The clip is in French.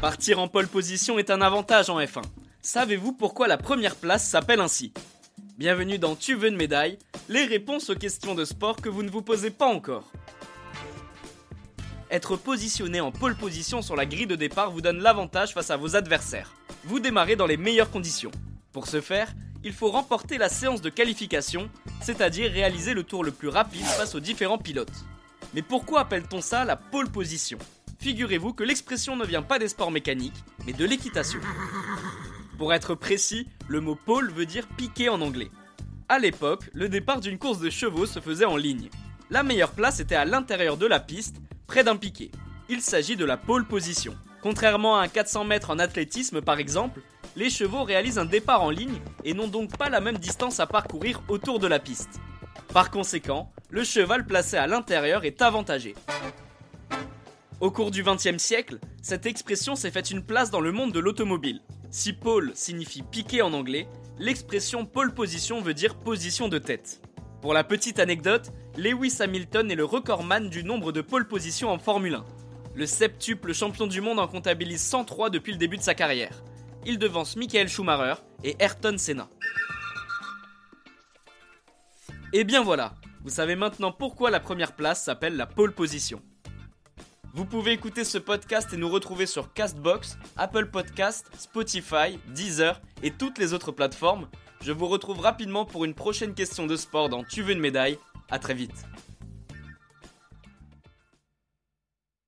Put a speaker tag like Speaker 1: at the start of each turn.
Speaker 1: Partir en pole position est un avantage en F1. Savez-vous pourquoi la première place s'appelle ainsi? Bienvenue dans Tu veux une médaille Les réponses aux questions de sport que vous ne vous posez pas encore. Être positionné en pole position sur la grille de départ vous donne l'avantage face à vos adversaires. Vous démarrez dans les meilleures conditions. Pour ce faire, il faut remporter la séance de qualification, c'est-à-dire réaliser le tour le plus rapide face aux différents pilotes. Mais pourquoi appelle-t-on ça la pole position? Figurez-vous que l'expression ne vient pas des sports mécaniques, mais de l'équitation. Pour être précis, le mot pole veut dire piquer en anglais. À l'époque, le départ d'une course de chevaux se faisait en ligne. La meilleure place était à l'intérieur de la piste, près d'un piquet. Il s'agit de la pole position. Contrairement à un 400 mètres en athlétisme par exemple, les chevaux réalisent un départ en ligne et n'ont donc pas la même distance à parcourir autour de la piste. Par conséquent, le cheval placé à l'intérieur est avantagé. Au cours du XXe siècle, cette expression s'est faite une place dans le monde de l'automobile. Si pole signifie piquer en anglais, l'expression pole position veut dire position de tête. Pour la petite anecdote, Lewis Hamilton est le recordman du nombre de pole positions en Formule 1. Le septuple champion du monde en comptabilise 103 depuis le début de sa carrière. Il devance Michael Schumacher et Ayrton Senna. Et bien voilà, vous savez maintenant pourquoi la première place s'appelle la pole position. Vous pouvez écouter ce podcast et nous retrouver sur Castbox, Apple Podcast, Spotify, Deezer et toutes les autres plateformes. Je vous retrouve rapidement pour une prochaine question de sport dans Tu veux une médaille. À très vite.